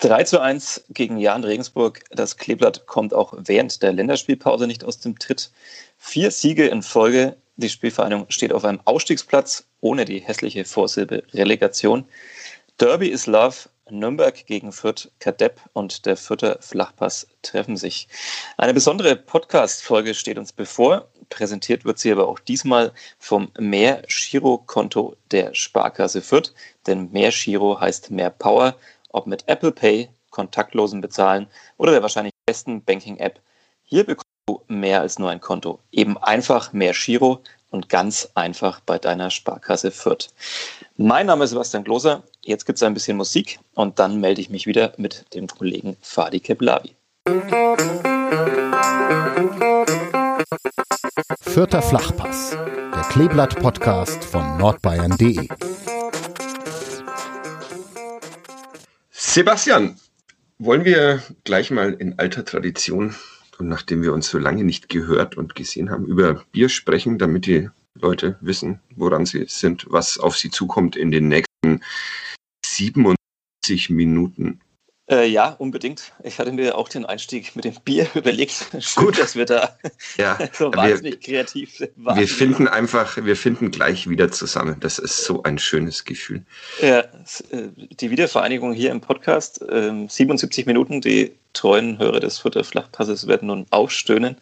3 zu 1 gegen Jan Regensburg. Das Kleeblatt kommt auch während der Länderspielpause nicht aus dem Tritt. Vier Siege in Folge. Die Spielvereinigung steht auf einem Ausstiegsplatz ohne die hässliche Vorsilbe Relegation. Derby is Love. Nürnberg gegen Fürth, Kadepp und der Fürther Flachpass treffen sich. Eine besondere Podcast-Folge steht uns bevor. Präsentiert wird sie aber auch diesmal vom Mehr-Giro-Konto der Sparkasse Fürth. Denn Mehr-Giro heißt mehr Power ob mit Apple Pay, kontaktlosen Bezahlen oder der wahrscheinlich besten Banking-App. Hier bekommst du mehr als nur ein Konto. Eben einfach mehr Giro und ganz einfach bei deiner Sparkasse Fürth. Mein Name ist Sebastian Gloser. Jetzt gibt es ein bisschen Musik und dann melde ich mich wieder mit dem Kollegen Fadi Keblavi. Vierter Flachpass, der Kleeblatt-Podcast von nordbayern.de. Sebastian, wollen wir gleich mal in alter Tradition und nachdem wir uns so lange nicht gehört und gesehen haben, über Bier sprechen, damit die Leute wissen, woran sie sind, was auf sie zukommt in den nächsten 77 Minuten. Äh, ja, unbedingt. Ich hatte mir auch den Einstieg mit dem Bier überlegt. Schön, Gut. dass wir da ja, so wahnsinnig wir, kreativ waren. Wir finden einfach, wir finden gleich wieder zusammen. Das ist so ein schönes Gefühl. Ja, äh, die Wiedervereinigung hier im Podcast, 77 ähm, Minuten, die treuen Hörer des Futter Flachpasses werden nun aufstöhnen.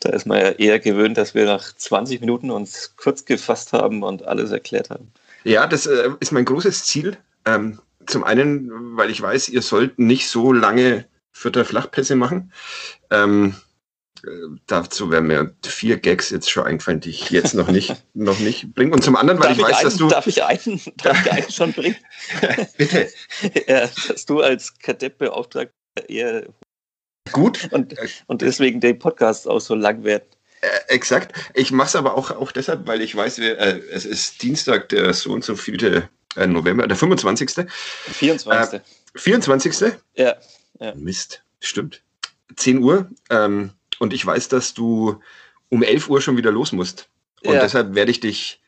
Da ist man ja eher gewöhnt, dass wir nach 20 Minuten uns kurz gefasst haben und alles erklärt haben. Ja, das äh, ist mein großes Ziel. Ähm, zum einen, weil ich weiß, ihr sollt nicht so lange Vierter Flachpässe machen. Ähm, äh, dazu wären mir vier Gags jetzt schon eingefallen, die ich jetzt noch nicht, noch nicht bringe. Und zum anderen, weil darf ich weiß, einen, dass du. Darf ich einen, darf ich einen schon bringen? Bitte. ja, dass du als Kadettbeauftragter eher. Gut. Und, und deswegen der Podcast auch so lang werden. Äh, exakt. Ich mache es aber auch, auch deshalb, weil ich weiß, wir, äh, es ist Dienstag, der so und so vielte äh, November, der 25. 24. Äh, 24. Ja, ja. Mist, stimmt. 10 Uhr. Ähm, und ich weiß, dass du um 11 Uhr schon wieder los musst. Und ja. deshalb werde ich dich,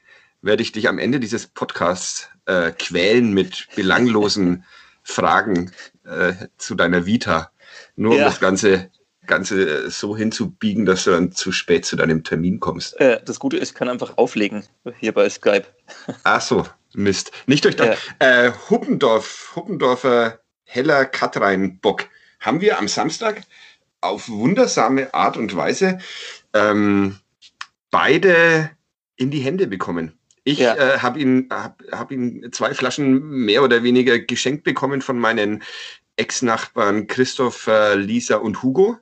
werde ich dich am Ende dieses Podcasts äh, quälen mit belanglosen Fragen äh, zu deiner Vita. Nur um das Ganze Ganze so hinzubiegen, dass du dann zu spät zu deinem Termin kommst. Äh, das Gute ist, ich kann einfach auflegen hier bei Skype. Ach so, Mist. Nicht durch ja. äh, Huppendorf, Huppendorfer Heller Katreinbock haben wir am Samstag auf wundersame Art und Weise ähm, beide in die Hände bekommen. Ich ja. äh, habe ihn, hab, hab ihn zwei Flaschen mehr oder weniger geschenkt bekommen von meinen Ex-Nachbarn Christoph, äh, Lisa und Hugo.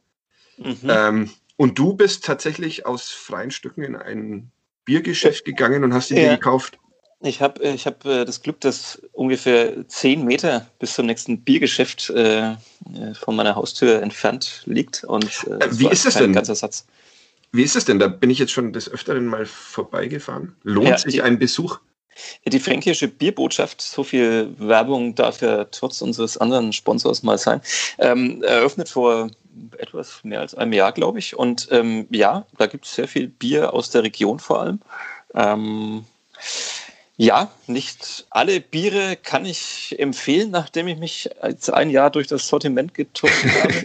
Mhm. Ähm, und du bist tatsächlich aus freien Stücken in ein Biergeschäft gegangen und hast ihn ja. dir gekauft. Ich habe ich hab, äh, das Glück, dass ungefähr zehn Meter bis zum nächsten Biergeschäft äh, äh von meiner Haustür entfernt liegt. Und, äh, Wie ist das denn? Ganzer Satz. Wie ist es denn? Da bin ich jetzt schon des Öfteren mal vorbeigefahren. Lohnt ja, sich ein Besuch? Die fränkische Bierbotschaft, so viel Werbung darf ja trotz unseres anderen Sponsors mal sein, ähm, eröffnet vor etwas mehr als einem Jahr, glaube ich. Und ähm, ja, da gibt es sehr viel Bier aus der Region vor allem. Ähm, ja, nicht alle Biere kann ich empfehlen, nachdem ich mich jetzt ein Jahr durch das Sortiment getroffen habe.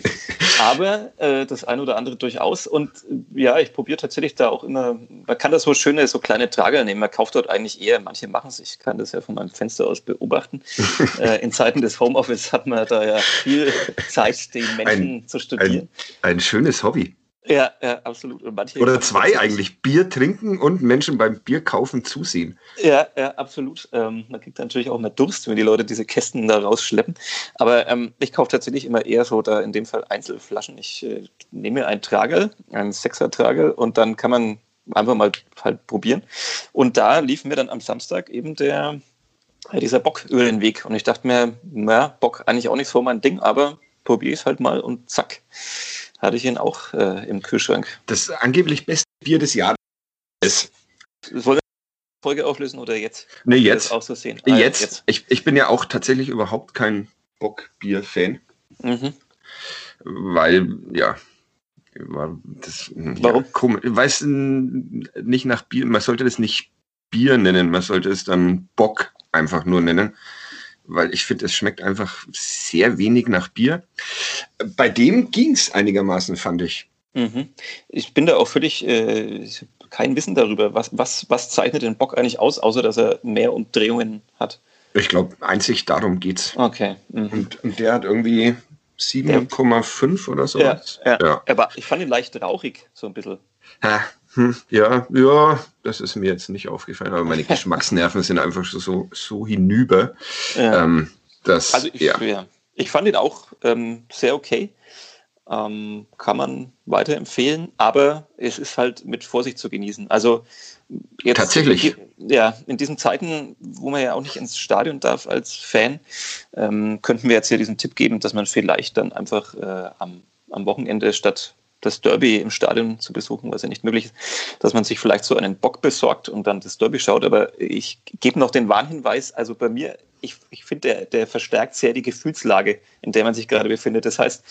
Aber äh, das eine oder andere durchaus. Und äh, ja, ich probiere tatsächlich da auch immer, man kann da so schöne, so kleine Trager nehmen. Man kauft dort eigentlich eher, manche machen es, ich kann das ja von meinem Fenster aus beobachten. äh, in Zeiten des Homeoffice hat man da ja viel Zeit, den Menschen ein, zu studieren. Ein, ein schönes Hobby. Ja, ja, absolut. Oder zwei eigentlich. Bier trinken und Menschen beim Bier kaufen zusehen. Ja, ja, absolut. Ähm, man kriegt natürlich auch mehr Durst, wenn die Leute diese Kästen da rausschleppen. Aber ähm, ich kaufe tatsächlich immer eher so da in dem Fall Einzelflaschen. Ich äh, nehme einen Trager, einen Sechser-Trager und dann kann man einfach mal halt probieren. Und da lief mir dann am Samstag eben der, dieser Bocköl in den Weg. Und ich dachte mir, naja, Bock eigentlich auch nicht so mein Ding, aber probiere ich es halt mal und zack hatte ich ihn auch äh, im Kühlschrank. Das angeblich beste Bier des Jahres ist. Wollen wir die Folge auflösen oder jetzt? Nee, jetzt. auch so sehen? Ah, jetzt. jetzt. Ich, ich bin ja auch tatsächlich überhaupt kein Bockbier-Fan. Mhm. Weil, ja, das, Warum? Ja, komisch. Weiß nicht nach Bier, man sollte das nicht Bier nennen, man sollte es dann Bock einfach nur nennen weil ich finde, es schmeckt einfach sehr wenig nach Bier. Bei dem ging es einigermaßen, fand ich. Mhm. Ich bin da auch völlig äh, kein Wissen darüber. Was, was, was zeichnet den Bock eigentlich aus, außer dass er mehr Umdrehungen hat? Ich glaube, einzig darum geht's. Okay. Mhm. Und, und der hat irgendwie 7,5 oder so. Ja, ja. ja, aber ich fand ihn leicht rauchig, so ein bisschen. Ha, hm, ja, ja, das ist mir jetzt nicht aufgefallen, aber meine Geschmacksnerven sind einfach so, so hinüber. Ja. Ähm, dass, also ich, ja. ja. ich fand ihn auch ähm, sehr okay. Ähm, kann man weiterempfehlen, aber es ist halt mit Vorsicht zu genießen. Also jetzt, Tatsächlich. Ja, in diesen Zeiten, wo man ja auch nicht ins Stadion darf als Fan, ähm, könnten wir jetzt hier diesen Tipp geben, dass man vielleicht dann einfach äh, am, am Wochenende statt das Derby im Stadion zu besuchen, was ja nicht möglich ist, dass man sich vielleicht so einen Bock besorgt und dann das Derby schaut. Aber ich gebe noch den Warnhinweis, also bei mir, ich, ich finde, der, der verstärkt sehr die Gefühlslage, in der man sich gerade befindet. Das heißt,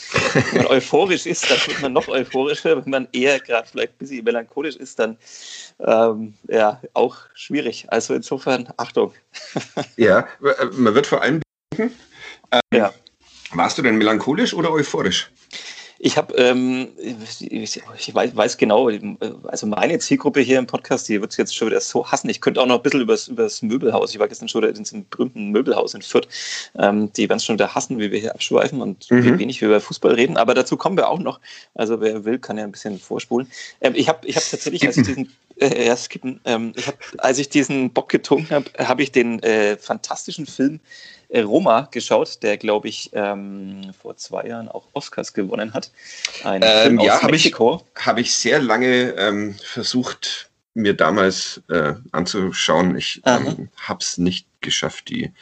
wenn man euphorisch ist, dann wird man noch euphorischer. Wenn man eher gerade vielleicht ein bisschen melancholisch ist, dann ähm, ja, auch schwierig. Also insofern, Achtung. Ja, man wird vor allem denken, ähm, ja. warst du denn melancholisch oder euphorisch? Ich habe, ähm, ich, weiß, weiß, genau, also meine Zielgruppe hier im Podcast, die wird es jetzt schon wieder so hassen. Ich könnte auch noch ein bisschen über das Möbelhaus, ich war gestern schon in diesem berühmten Möbelhaus in Fürth, ähm, die werden es schon wieder hassen, wie wir hier abschweifen und mhm. wie wenig wir über Fußball reden. Aber dazu kommen wir auch noch. Also wer will, kann ja ein bisschen vorspulen. Ähm, ich habe ich hab tatsächlich, als ich diesen, äh, ja, skippen, ähm, ich hab, als ich diesen Bock getrunken habe, habe ich den äh, fantastischen Film äh, Roma geschaut, der, glaube ich, ähm, vor zwei Jahren auch Oscars gewonnen hat. Ein ähm, ja, habe ich, hab ich sehr lange ähm, versucht, mir damals äh, anzuschauen. Ich ähm, habe es nicht geschafft. Die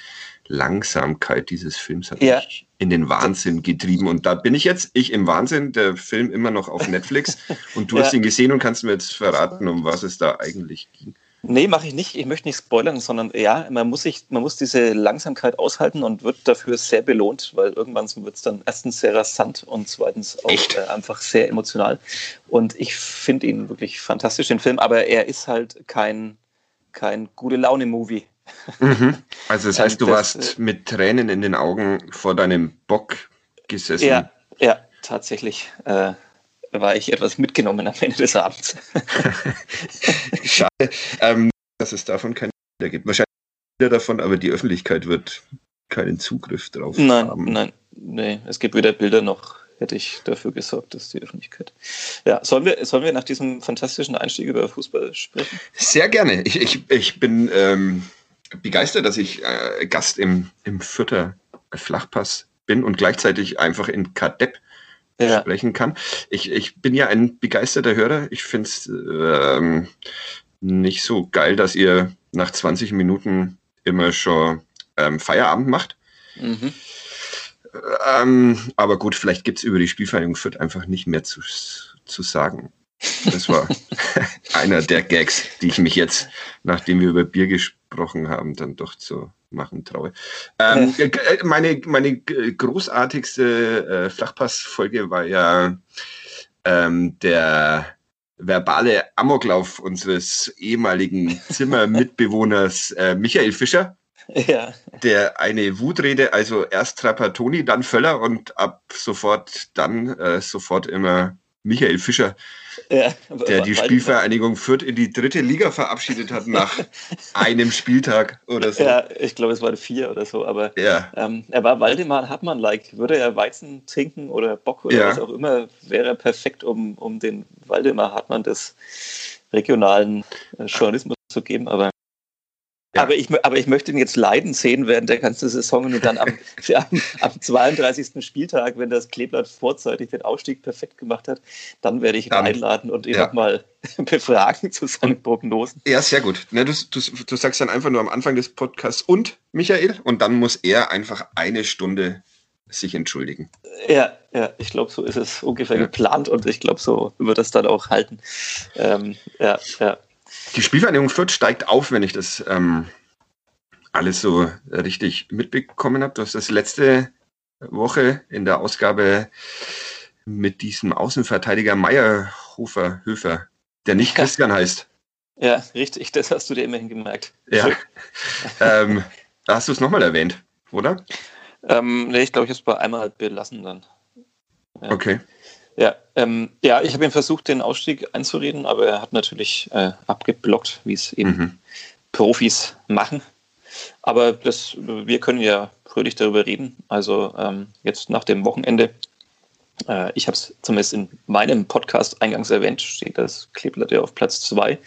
Langsamkeit dieses Films hat ja. mich in den Wahnsinn getrieben. Und da bin ich jetzt, ich im Wahnsinn, der Film immer noch auf Netflix. und du ja. hast ihn gesehen und kannst mir jetzt verraten, um was es da eigentlich ging. Nee, mache ich nicht. Ich möchte nicht spoilern, sondern ja, man muss sich, man muss diese Langsamkeit aushalten und wird dafür sehr belohnt, weil irgendwann wird es dann erstens sehr rasant und zweitens auch äh, einfach sehr emotional. Und ich finde ihn wirklich fantastisch, den Film, aber er ist halt kein, kein gute Laune-Movie. Mhm. Also das heißt, du das, warst mit Tränen in den Augen vor deinem Bock gesessen. Ja, ja, tatsächlich. Äh, war ich etwas mitgenommen am Ende des Abends. Schade, ähm, dass es davon keine Bilder gibt. Wahrscheinlich wieder davon, aber die Öffentlichkeit wird keinen Zugriff drauf nein, haben. Nein, nein, es gibt weder Bilder noch hätte ich dafür gesorgt, dass die Öffentlichkeit. Ja, sollen wir, sollen wir nach diesem fantastischen Einstieg über Fußball sprechen? Sehr gerne. Ich, ich, ich bin ähm, begeistert, dass ich äh, Gast im, im Fürther Flachpass bin und gleichzeitig einfach in Kadepp ja. sprechen kann. Ich, ich bin ja ein begeisterter Hörer. Ich finde es ähm, nicht so geil, dass ihr nach 20 Minuten immer schon ähm, Feierabend macht. Mhm. Ähm, aber gut, vielleicht gibt es über die Spielvereinigung Fürth einfach nicht mehr zu, zu sagen. Das war einer der Gags, die ich mich jetzt, nachdem wir über Bier gesprochen haben, dann doch zu machen traue. Ähm, äh, meine, meine großartigste äh, Flachpass-Folge war ja ähm, der verbale Amoklauf unseres ehemaligen Zimmermitbewohners äh, Michael Fischer. Ja. Der eine Wutrede, also erst Trapattoni, dann Völler und ab sofort dann äh, sofort immer Michael Fischer, ja, der die Spielvereinigung Fürth in die dritte Liga verabschiedet hat nach einem Spieltag oder so. Ja, ich glaube, es waren vier oder so, aber ja. ähm, er war Waldemar Hartmann-like. Würde er Weizen trinken oder Bock oder ja. was auch immer, wäre er perfekt, um, um den Waldemar Hartmann des regionalen äh, Journalismus zu geben, aber ja. Aber, ich, aber ich möchte ihn jetzt leiden sehen während der ganzen Saison und dann am, am, am 32. Spieltag, wenn das Kleeblatt vorzeitig den Aufstieg perfekt gemacht hat, dann werde ich ihn dann, einladen und ihn ja. nochmal befragen zu seinen Prognosen. Ja, sehr gut. Ne, du, du, du sagst dann einfach nur am Anfang des Podcasts und Michael und dann muss er einfach eine Stunde sich entschuldigen. Ja, ja, ich glaube, so ist es ungefähr ja. geplant und ich glaube, so wird das dann auch halten. Ähm, ja, ja. Die Spielvereinigung Fürth steigt auf, wenn ich das ähm, alles so richtig mitbekommen habe. Du hast das letzte Woche in der Ausgabe mit diesem Außenverteidiger Meyerhofer Höfer, der nicht Christian heißt. Ja, richtig, das hast du dir immerhin gemerkt. Ja. ähm, hast du es nochmal erwähnt? oder? Ähm, nee, ich glaube, ich habe es bei einmal belassen dann. Ja. Okay. Ja, ähm, ja ich habe ihm versucht, den Ausstieg einzureden, aber er hat natürlich äh, abgeblockt, wie es eben mhm. Profis machen. Aber das, wir können ja fröhlich darüber reden. Also ähm, jetzt nach dem Wochenende, äh, ich habe es zumindest in meinem Podcast eingangs erwähnt, steht das Kleeblatt ja auf Platz zwei.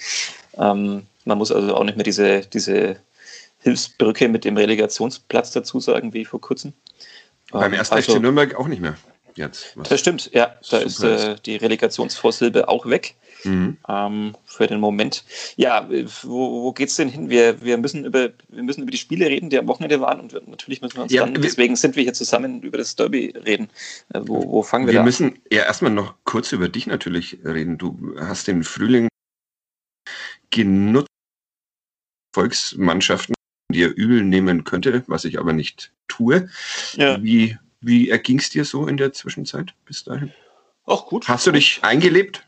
Ähm, man muss also auch nicht mehr diese, diese Hilfsbrücke mit dem Relegationsplatz dazu sagen, wie vor kurzem. Beim ersten also, FC Nürnberg auch nicht mehr jetzt. Das stimmt, ja. Da ist äh, die Relegationsvorsilbe auch weg mhm. ähm, für den Moment. Ja, wo, wo geht es denn hin? Wir, wir, müssen über, wir müssen über die Spiele reden, die am Wochenende waren und natürlich müssen wir uns ja, dann, deswegen sind wir hier zusammen über das Derby reden. Äh, wo, wo fangen wir, wir da an? Wir müssen ja erstmal noch kurz über dich natürlich reden. Du hast den Frühling genutzt, Volksmannschaften dir übel nehmen könnte, was ich aber nicht tue. Ja. Wie, wie erging es dir so in der Zwischenzeit bis dahin? Ach gut. Hast du dich eingelebt?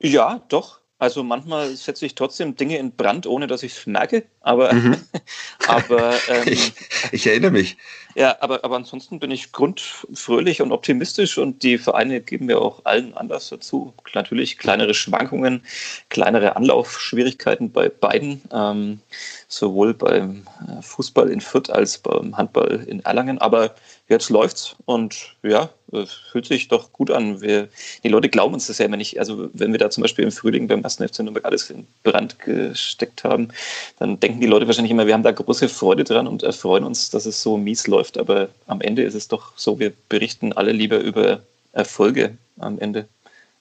Ja, doch. Also manchmal setze ich trotzdem Dinge in Brand, ohne dass ich es merke. Aber, mhm. aber ähm, ich, ich, erinnere mich. Ja, aber, aber ansonsten bin ich grundfröhlich und optimistisch und die Vereine geben mir auch allen Anlass dazu. Natürlich kleinere Schwankungen, kleinere Anlaufschwierigkeiten bei beiden. Ähm, sowohl beim äh, Fußball in Fürth als beim Handball in Erlangen. Aber jetzt läuft's und ja, fühlt sich doch gut an. Wir, die Leute glauben uns das ja immer nicht. Also wenn wir da zum Beispiel im Frühling beim ersten FC Nürnberg alles in Brand gesteckt haben, dann denken die Leute wahrscheinlich immer, wir haben da große Freude dran und erfreuen uns, dass es so mies läuft. Aber am Ende ist es doch so, wir berichten alle lieber über Erfolge am Ende,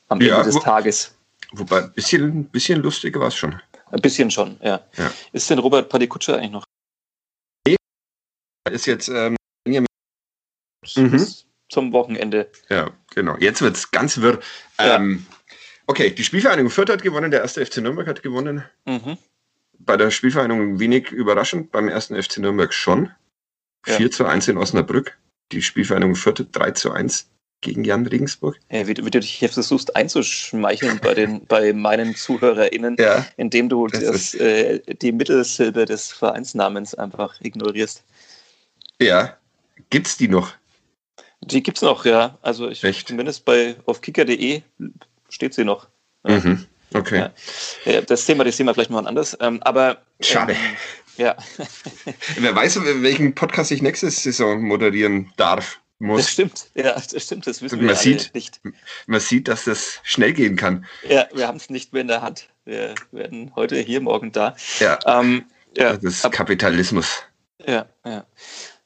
am ja, Ende des wo, Tages. Wobei, ein bisschen, bisschen lustiger war es schon. Ein bisschen schon, ja. ja. Ist denn Robert Padikutscher eigentlich noch? Nee, ist jetzt ähm, mhm. zum Wochenende. Ja, genau. Jetzt wird es ganz wirr. Ja. Ähm, okay, die Spielvereinigung Fürth hat gewonnen, der erste FC Nürnberg hat gewonnen. Mhm. Bei der Spielvereinigung wenig überraschend, beim ersten FC Nürnberg schon. Ja. 4 zu 1 in Osnabrück. Die Spielvereinigung Fürth 3 zu 1 gegen Jan Regensburg. Ja, wie, wie, du dich jetzt versuchst einzuschmeicheln bei, den, bei meinen ZuhörerInnen, ja, indem du das, äh, die Mittelsilbe des Vereinsnamens einfach ignorierst. Ja, gibt's die noch? Die gibt's noch, ja. Also ich, Echt? zumindest bei auf kicker.de steht sie noch. Mhm. Okay. Ja. Das Thema, das Thema vielleicht mal anders. Ähm, aber schade. Ähm, ja. Wer weiß, welchen Podcast ich nächste Saison moderieren darf muss. Das stimmt, ja, das stimmt, das wissen man wir sieht, nicht. Man sieht, dass das schnell gehen kann. Ja, wir haben es nicht mehr in der Hand. Wir werden heute hier, morgen da. Ja, ähm, ja das ist Kapitalismus. Ja, ja.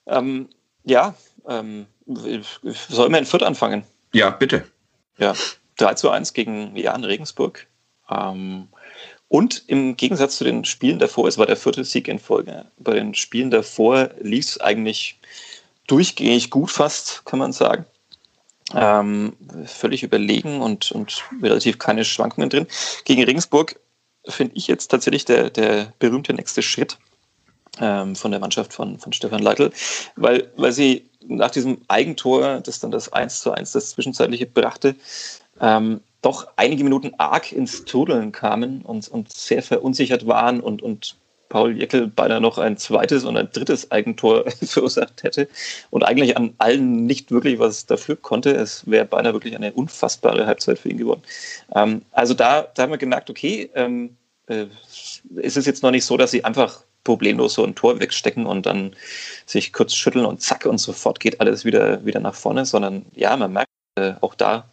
Ähm, ja, ähm, sollen wir in Fürth anfangen? Ja, bitte. Ja, 3 zu 1 gegen Jan Regensburg. Ähm, und im Gegensatz zu den Spielen davor, es war der vierte Sieg in Folge. Bei den Spielen davor lief es eigentlich durchgängig gut fast, kann man sagen. Ähm, völlig überlegen und, und relativ keine Schwankungen drin. Gegen Regensburg finde ich jetzt tatsächlich der, der berühmte nächste Schritt ähm, von der Mannschaft von, von Stefan Leitl, weil, weil sie nach diesem Eigentor, das dann das 1 zu 1, das zwischenzeitliche brachte, ähm, doch einige Minuten arg ins Trudeln kamen und, und sehr verunsichert waren und, und Paul Jeckel beinahe noch ein zweites und ein drittes Eigentor verursacht hätte und eigentlich an allen nicht wirklich was dafür konnte. Es wäre beinahe wirklich eine unfassbare Halbzeit für ihn geworden. Ähm, also da, da haben wir gemerkt, okay, ähm, äh, ist es jetzt noch nicht so, dass sie einfach problemlos so ein Tor wegstecken und dann sich kurz schütteln und zack und sofort geht alles wieder, wieder nach vorne, sondern ja, man merkt, äh, auch da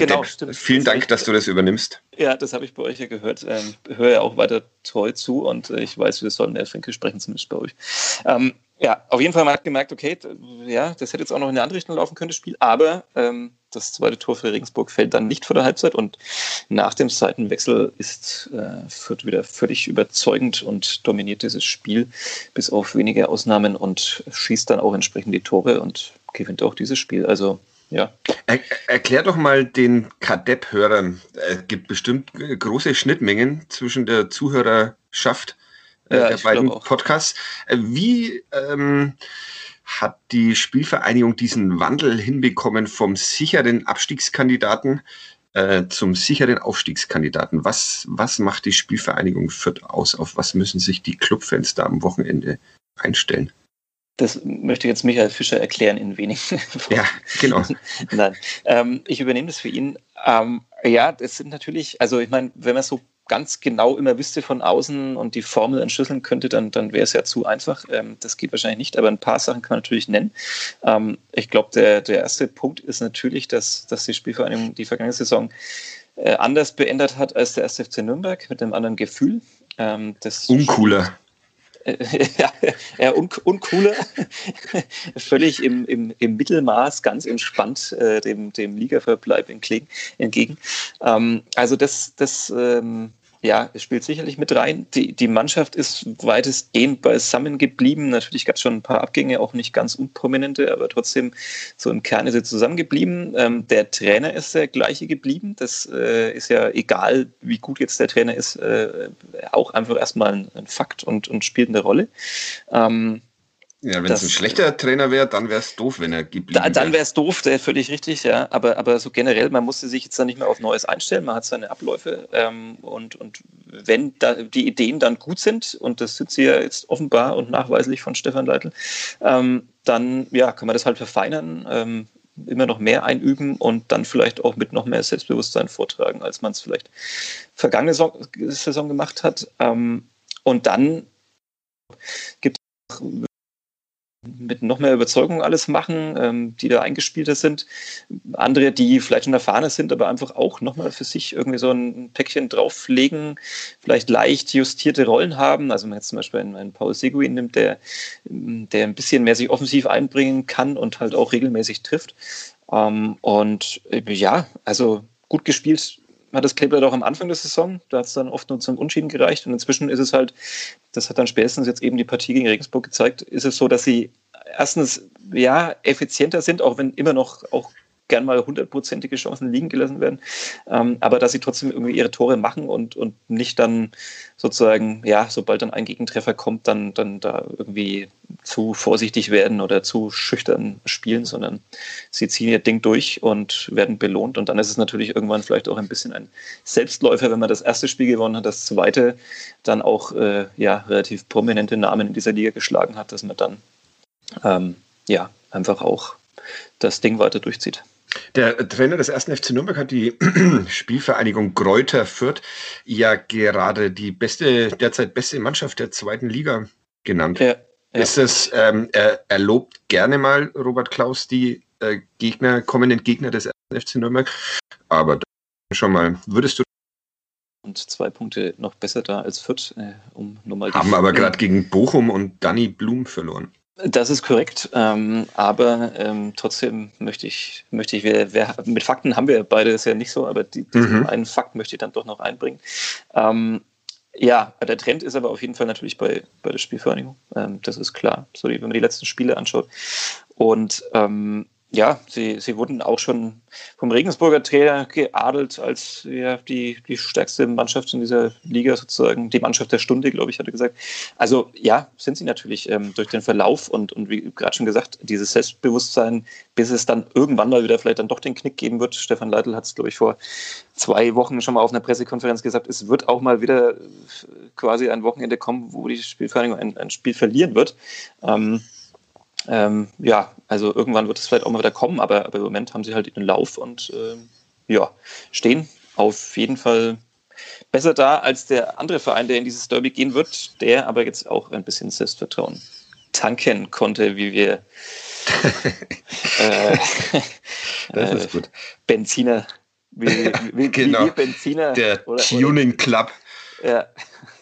Genau, stimmt. Vielen Dank, dass du das übernimmst. Ja, das habe ich bei euch ja gehört. Ähm, höre ja auch weiter treu zu und äh, ich weiß, wir sollen mehr Fränkisch sprechen, zumindest bei euch. Ähm, ja, auf jeden Fall man hat gemerkt, okay, ja, das hätte jetzt auch noch in eine andere Richtung laufen können, das Spiel, aber ähm, das zweite Tor für Regensburg fällt dann nicht vor der Halbzeit und nach dem Seitenwechsel ist äh, Fürth wieder völlig überzeugend und dominiert dieses Spiel bis auf wenige Ausnahmen und schießt dann auch entsprechend die Tore und gewinnt auch dieses Spiel. Also ja. Er, erklär doch mal den Kadepp-Hörern. Es gibt bestimmt große Schnittmengen zwischen der Zuhörerschaft äh, ja, der beiden Podcasts. Äh, wie ähm, hat die Spielvereinigung diesen Wandel hinbekommen vom sicheren Abstiegskandidaten äh, zum sicheren Aufstiegskandidaten. Was, was macht die Spielvereinigung Fürth aus? Auf was müssen sich die Clubfans da am Wochenende einstellen? Das möchte jetzt Michael Fischer erklären in wenigen. ja, genau. Nein, ähm, ich übernehme das für ihn. Ähm, ja, das sind natürlich, also ich meine, wenn man so ganz genau immer wüsste von außen und die Formel entschlüsseln könnte, dann, dann wäre es ja zu einfach. Ähm, das geht wahrscheinlich nicht, aber ein paar Sachen kann man natürlich nennen. Ähm, ich glaube, der, der erste Punkt ist natürlich, dass, dass die Spielvereinigung die vergangene Saison äh, anders beendet hat als der 1. FC Nürnberg mit einem anderen Gefühl. Ähm, das Uncooler. ja, ja un, uncooler, völlig im, im, im Mittelmaß, ganz entspannt äh, dem, dem Ligaverbleib entgegen. Ähm, also das, das ähm, ja, es spielt sicherlich mit rein. Die, die Mannschaft ist weitestgehend beisammen geblieben. Natürlich gab es schon ein paar Abgänge, auch nicht ganz unprominente, aber trotzdem so im Kern ist sie zusammengeblieben. Ähm, der Trainer ist der gleiche geblieben. Das äh, ist ja egal, wie gut jetzt der Trainer ist, äh, auch einfach erstmal ein, ein, Fakt und, und spielt eine Rolle. Ähm, ja, wenn es ein schlechter Trainer wäre, dann wäre es doof, wenn er geblieben wäre. Dann wäre es doof, der völlig richtig, ja. Aber, aber so generell, man musste sich jetzt dann nicht mehr auf Neues einstellen, man hat seine Abläufe ähm, und, und wenn da die Ideen dann gut sind, und das sind sie ja jetzt offenbar und nachweislich von Stefan Leitl, ähm, dann ja, kann man das halt verfeinern, ähm, immer noch mehr einüben und dann vielleicht auch mit noch mehr Selbstbewusstsein vortragen, als man es vielleicht vergangene Saison gemacht hat. Ähm, und dann gibt es mit noch mehr Überzeugung alles machen, ähm, die da eingespielter sind. Andere, die vielleicht schon erfahrener sind, aber einfach auch nochmal für sich irgendwie so ein Päckchen drauflegen, vielleicht leicht justierte Rollen haben. Also wenn man jetzt zum Beispiel einen, einen Paul Seguin nimmt, der, der ein bisschen mehr sich offensiv einbringen kann und halt auch regelmäßig trifft. Ähm, und äh, ja, also gut gespielt hat das Kleeblatt auch am Anfang der Saison. Da hat es dann oft nur zum Unschieden gereicht. Und inzwischen ist es halt, das hat dann spätestens jetzt eben die Partie gegen Regensburg gezeigt, ist es so, dass sie erstens ja effizienter sind, auch wenn immer noch auch gern mal hundertprozentige Chancen liegen gelassen werden, ähm, aber dass sie trotzdem irgendwie ihre Tore machen und, und nicht dann sozusagen, ja, sobald dann ein Gegentreffer kommt, dann, dann da irgendwie zu vorsichtig werden oder zu schüchtern spielen, sondern sie ziehen ihr Ding durch und werden belohnt und dann ist es natürlich irgendwann vielleicht auch ein bisschen ein Selbstläufer, wenn man das erste Spiel gewonnen hat, das zweite dann auch äh, ja, relativ prominente Namen in dieser Liga geschlagen hat, dass man dann ähm, ja, einfach auch das Ding weiter durchzieht. Der Trainer des ersten FC Nürnberg hat die Spielvereinigung Kräuter Fürth ja gerade die beste, derzeit beste Mannschaft der zweiten Liga genannt. Ja, ja. Ist es, ähm, er, er, lobt gerne mal Robert Klaus die äh, Gegner, kommenden Gegner des ersten FC Nürnberg. Aber schon mal, würdest du und zwei Punkte noch besser da als Fürth, äh, um nochmal Haben aber gerade gegen Bochum und Danny Blum verloren. Das ist korrekt, ähm, aber ähm, trotzdem möchte ich, möchte ich wer, wer, mit Fakten haben wir beide das ja nicht so, aber die, diesen mhm. einen Fakt möchte ich dann doch noch einbringen. Ähm, ja, der Trend ist aber auf jeden Fall natürlich bei, bei der Spielvereinigung. Ähm, das ist klar, so wie wenn man die letzten Spiele anschaut. Und ähm, ja, sie, sie wurden auch schon vom Regensburger Trainer geadelt als ja, die, die stärkste Mannschaft in dieser Liga sozusagen, die Mannschaft der Stunde, glaube ich, hatte gesagt. Also ja, sind sie natürlich ähm, durch den Verlauf und, und wie gerade schon gesagt, dieses Selbstbewusstsein, bis es dann irgendwann mal wieder vielleicht dann doch den Knick geben wird. Stefan Leitl hat es, glaube ich, vor zwei Wochen schon mal auf einer Pressekonferenz gesagt, es wird auch mal wieder quasi ein Wochenende kommen, wo die Spielvereinigung ein, ein Spiel verlieren wird. Ähm, ähm, ja, also irgendwann wird es vielleicht auch mal wieder kommen, aber, aber im Moment haben sie halt den Lauf und ähm, ja, stehen auf jeden Fall besser da als der andere Verein, der in dieses Derby gehen wird, der aber jetzt auch ein bisschen Selbstvertrauen tanken konnte, wie wir äh, das ist gut. Benziner, wie, wie, genau. wie Benziner. Der oder, Tuning Club. Ja.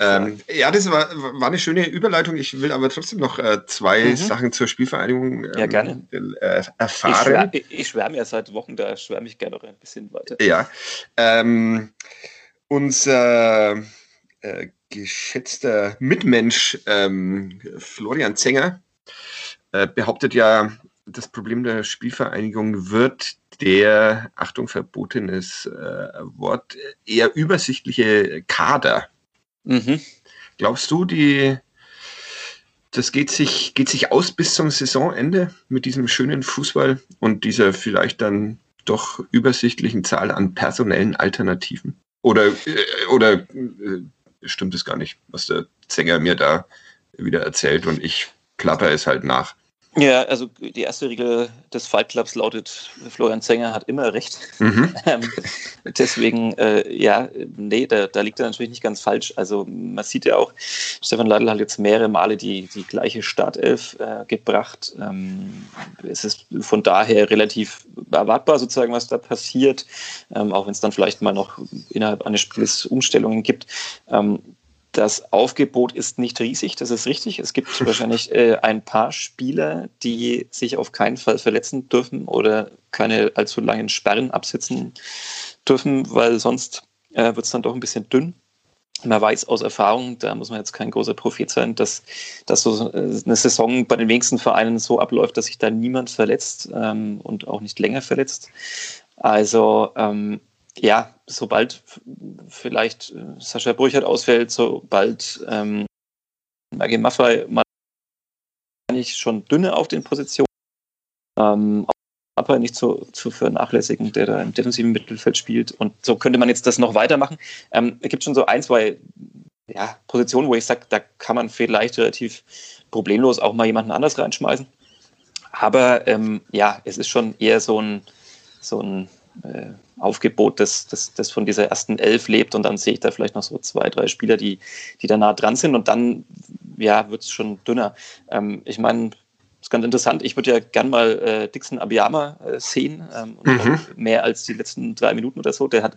Ähm, ja, das war, war eine schöne Überleitung. Ich will aber trotzdem noch äh, zwei mhm. Sachen zur Spielvereinigung ähm, ja, gerne. Äh, erfahren. Ich, schwär, ich schwärme ja seit Wochen, da schwärme ich gerne noch ein bisschen weiter. Ja. Ähm, unser äh, geschätzter Mitmensch ähm, Florian Zenger äh, behauptet ja, das Problem der Spielvereinigung wird der, Achtung, verbotenes äh, Wort, eher übersichtliche Kader. Mhm. Glaubst du, die, das geht sich, geht sich aus bis zum Saisonende mit diesem schönen Fußball und dieser vielleicht dann doch übersichtlichen Zahl an personellen Alternativen? Oder, äh, oder äh, stimmt es gar nicht, was der Sänger mir da wieder erzählt und ich klapper es halt nach? Ja, also die erste Regel des Fight Clubs lautet, Florian Zenger hat immer recht. Mhm. Ähm, deswegen, äh, ja, nee, da, da, liegt er natürlich nicht ganz falsch. Also man sieht ja auch, Stefan Leitl hat jetzt mehrere Male die, die gleiche Startelf äh, gebracht. Ähm, es ist von daher relativ erwartbar sozusagen, was da passiert, ähm, auch wenn es dann vielleicht mal noch innerhalb eines Spiels Umstellungen gibt. Ähm, das Aufgebot ist nicht riesig, das ist richtig. Es gibt wahrscheinlich äh, ein paar Spieler, die sich auf keinen Fall verletzen dürfen oder keine allzu langen Sperren absitzen dürfen, weil sonst äh, wird es dann doch ein bisschen dünn. Man weiß aus Erfahrung, da muss man jetzt kein großer Prophet sein, dass, dass so äh, eine Saison bei den wenigsten Vereinen so abläuft, dass sich da niemand verletzt ähm, und auch nicht länger verletzt. Also ähm, ja, sobald vielleicht äh, Sascha Burchert ausfällt, sobald ähm, Maggie Maffei mal nicht schon dünne auf den Positionen, ähm, aber nicht zu, zu vernachlässigen, der da im defensiven Mittelfeld spielt. Und so könnte man jetzt das noch weitermachen. Ähm, es gibt schon so ein, zwei ja, Positionen, wo ich sage, da kann man vielleicht relativ problemlos auch mal jemanden anders reinschmeißen. Aber ähm, ja, es ist schon eher so ein, so ein äh, Aufgebot, das, das, das von dieser ersten Elf lebt und dann sehe ich da vielleicht noch so zwei, drei Spieler, die, die da nah dran sind und dann ja, wird es schon dünner. Ähm, ich meine, ist ganz interessant. Ich würde ja gern mal äh, Dixon Abiyama äh, sehen, ähm, mhm. mehr als die letzten drei Minuten oder so. Der hat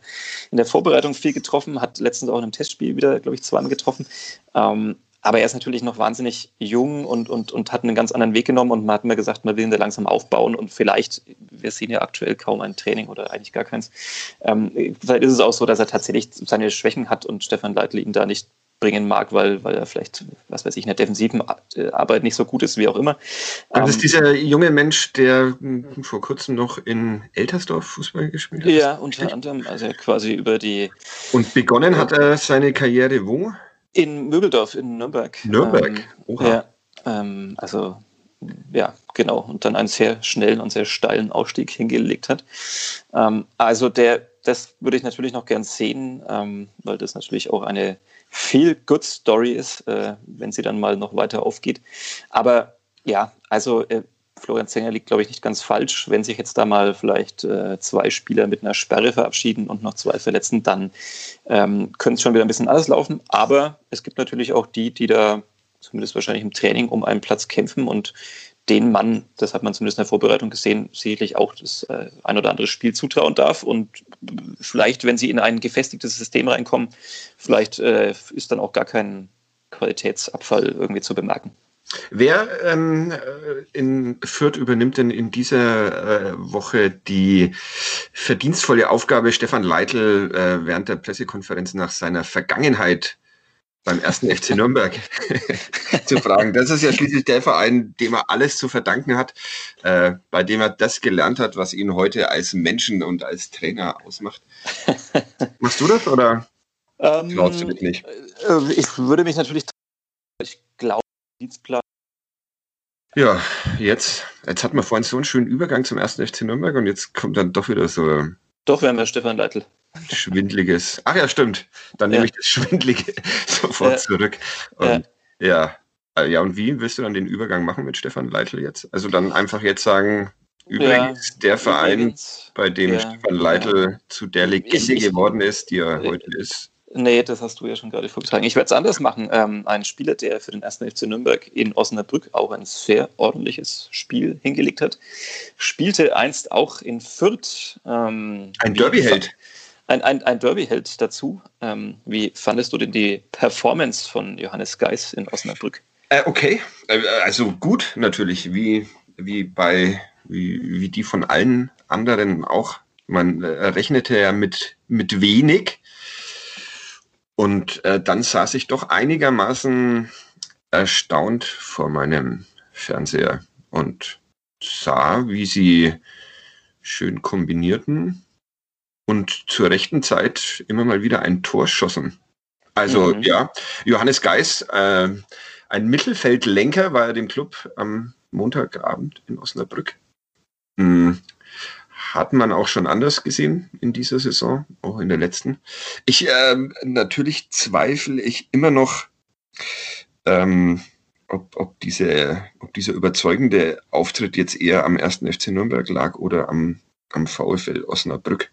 in der Vorbereitung viel getroffen, hat letztens auch in einem Testspiel wieder, glaube ich, zweimal getroffen. Ähm, aber er ist natürlich noch wahnsinnig jung und, und, und hat einen ganz anderen Weg genommen und man hat mir gesagt, man will ihn da langsam aufbauen und vielleicht, wir sehen ja aktuell kaum ein Training oder eigentlich gar keins. Ähm, vielleicht ist es auch so, dass er tatsächlich seine Schwächen hat und Stefan Leitl ihn da nicht bringen mag, weil, weil er vielleicht, was weiß ich, in der defensiven Arbeit nicht so gut ist, wie auch immer. Das ist ähm, dieser junge Mensch, der hm, vor kurzem noch in Eltersdorf Fußball gespielt hat. Ja, unter anderem, also quasi über die. Und begonnen hat er seine Karriere wo? In Mögeldorf in Nürnberg. Nürnberg, ähm, Oha. Ja, ähm, also ja, genau. Und dann einen sehr schnellen und sehr steilen Aufstieg hingelegt hat. Ähm, also der, das würde ich natürlich noch gern sehen, ähm, weil das natürlich auch eine viel good Story ist, äh, wenn sie dann mal noch weiter aufgeht. Aber ja, also äh, Florian Zenger liegt, glaube ich, nicht ganz falsch. Wenn sich jetzt da mal vielleicht äh, zwei Spieler mit einer Sperre verabschieden und noch zwei verletzen, dann ähm, könnte es schon wieder ein bisschen anders laufen. Aber es gibt natürlich auch die, die da zumindest wahrscheinlich im Training um einen Platz kämpfen und den Mann, das hat man zumindest in der Vorbereitung gesehen, sicherlich auch das äh, ein oder andere Spiel zutrauen darf. Und vielleicht, wenn sie in ein gefestigtes System reinkommen, vielleicht äh, ist dann auch gar kein Qualitätsabfall irgendwie zu bemerken. Wer ähm, äh, in Fürth übernimmt denn in dieser äh, Woche die verdienstvolle Aufgabe, Stefan Leitl äh, während der Pressekonferenz nach seiner Vergangenheit beim ersten FC Nürnberg zu fragen? Das ist ja schließlich der Verein, dem er alles zu verdanken hat, äh, bei dem er das gelernt hat, was ihn heute als Menschen und als Trainer ausmacht. Machst du das oder ähm, glaubst du mich nicht? Äh, ich würde mich natürlich, ich Dienstplan. Ja, jetzt, jetzt hat man vorhin so einen schönen Übergang zum ersten FC Nürnberg und jetzt kommt dann doch wieder so. Doch, wir haben ja Stefan Leitl. Schwindliges. Ach ja, stimmt. Dann ja. nehme ich das Schwindlige sofort ja. zurück. Und, ja. ja. Ja, und wie willst du dann den Übergang machen mit Stefan Leitl jetzt? Also dann einfach jetzt sagen, übrigens der Verein, übrigens, bei dem Stefan Leitl zu der Legende ich, ich, geworden ist, die er heute ist. Nee, das hast du ja schon gerade vorgetragen. Ich werde es anders machen. Ähm, ein Spieler, der für den ersten FC Nürnberg in Osnabrück auch ein sehr ordentliches Spiel hingelegt hat, spielte einst auch in Fürth. Ähm, ein Derby-Held. Ein, ein, ein Derby-Held dazu. Ähm, wie fandest du denn die Performance von Johannes Geis in Osnabrück? Äh, okay, äh, also gut natürlich, wie, wie bei wie, wie die von allen anderen auch. Man äh, rechnete ja mit, mit wenig und äh, dann saß ich doch einigermaßen erstaunt vor meinem Fernseher und sah, wie sie schön kombinierten und zur rechten Zeit immer mal wieder ein Tor schossen. Also mhm. ja, Johannes Geis, äh, ein Mittelfeldlenker, war er dem Club am Montagabend in Osnabrück. Hm, hat man auch schon anders gesehen in dieser Saison, auch in der letzten. Ich äh, natürlich zweifle ich immer noch, ähm, ob, ob, diese, ob dieser überzeugende Auftritt jetzt eher am ersten FC Nürnberg lag oder am, am VfL Osnabrück.